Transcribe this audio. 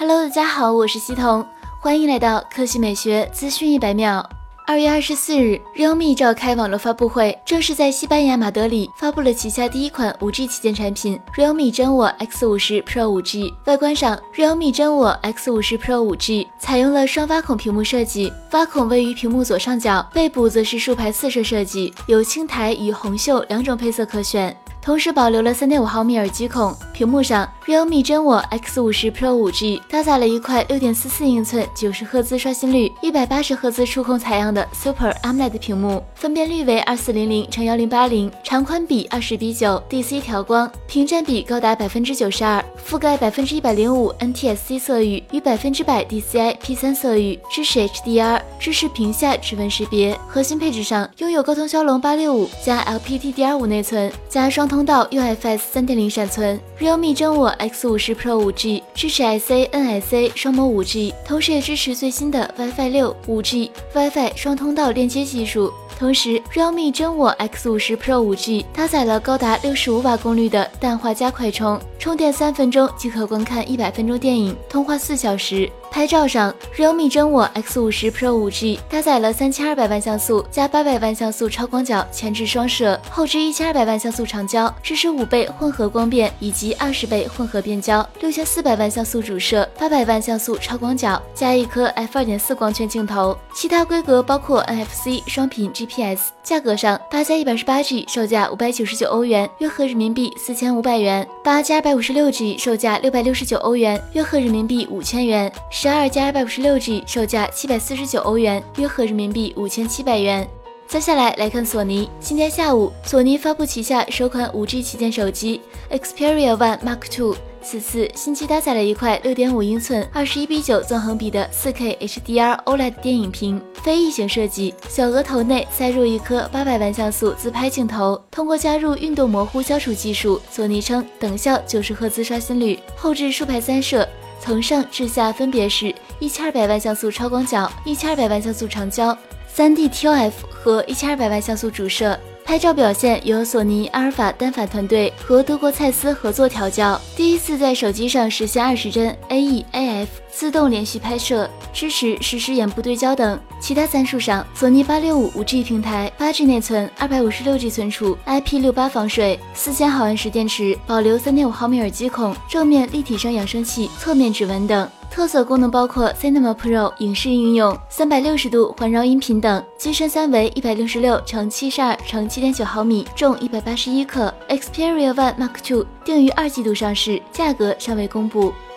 Hello，大家好，我是西彤，欢迎来到科技美学资讯一百秒。二月二十四日，realme 召开网络发布会，正式在西班牙马德里发布了旗下第一款 5G 旗舰产品 realme 真我 X50 Pro 5G。外观上，realme 真我 X50 Pro 5G 采用了双挖孔屏幕设计，挖孔位于屏幕左上角，背部则是竖排四摄设计，有青苔与红锈两种配色可选。同时保留了三点五毫米耳机孔。屏幕上，realme 真我 X 五十 Pro 5G 搭载了一块六点四四英寸、九十赫兹刷新率、一百八十赫兹触控采样的 Super AMOLED 屏幕，分辨率为二四零零乘幺零八零，长宽比二十比九，DC 调光，屏占比高达百分之九十二，覆盖百分之一百零五 NTSC 色域与百分之百 DCI P 三色域，支持 HDR，支持屏下指纹识别。核心配置上，拥有高通骁龙八六五加 LPDDR5 内存加双。通道 UFS 三点零闪存，realme 真我 X 五十 Pro 五 G 支持 SA、NSA 双模五 G，同时也支持最新的 WiFi 六、五 G、WiFi 双通道链接技术。同时，realme 真我 X50 Pro 5G 搭载了高达六十五瓦功率的氮化镓快充，充电三分钟即可观看一百分钟电影，通话四小时。拍照上，realme 真我 X 五十 Pro 五 G 搭载了三千二百万像素加八百万像素超广角前置双摄，后置一千二百万像素长焦，支持五倍混合光变以及二十倍混合变焦，六千四百万像素主摄，八百万像素超广角，加一颗 f 二点四光圈镜头。其他规格包括 NFC 双频 GPS。价格上，八加一百十八 G 售价五百九十九欧元，约合人民币四千五百元；八加百五十六 G 售价六百六十九欧元，约合人民币五千元。十二加二百五十六 G 售价七百四十九欧元，约合人民币五千七百元。接下来来看索尼。今天下午，索尼发布旗下首款 5G 旗舰手机 Xperia One Mark II。此次新机搭载了一块6.5英寸、21比9纵横比的 4K HDR OLED 电影屏，非异形设计，小额头内塞入一颗800万像素自拍镜头。通过加入运动模糊消除技术，索尼称等效90赫兹刷新率，后置竖排三摄。从上至下分别是一千二百万像素超广角、一千二百万像素长焦、三 D TOF 和一千二百万像素主摄。拍照表现由索尼阿尔法单反团队和德国蔡司合作调教，第一次在手机上实现二十帧 AE-AF 自动连续拍摄，支持实时眼部对焦等。其他参数上，索尼八六五五 G 平台，八 G 内存，二百五十六 G 存储，IP 六八防水，四千毫安时电池，保留三点五毫米耳机孔，正面立体声扬声器，侧面指纹等。特色功能包括 Cinema Pro 影视应用、三百六十度环绕音频等。机身三围一百六十六乘七十二乘七点九毫米，重一百八十一克。Xperia One Mark Two 定于二季度上市，价格尚未公布。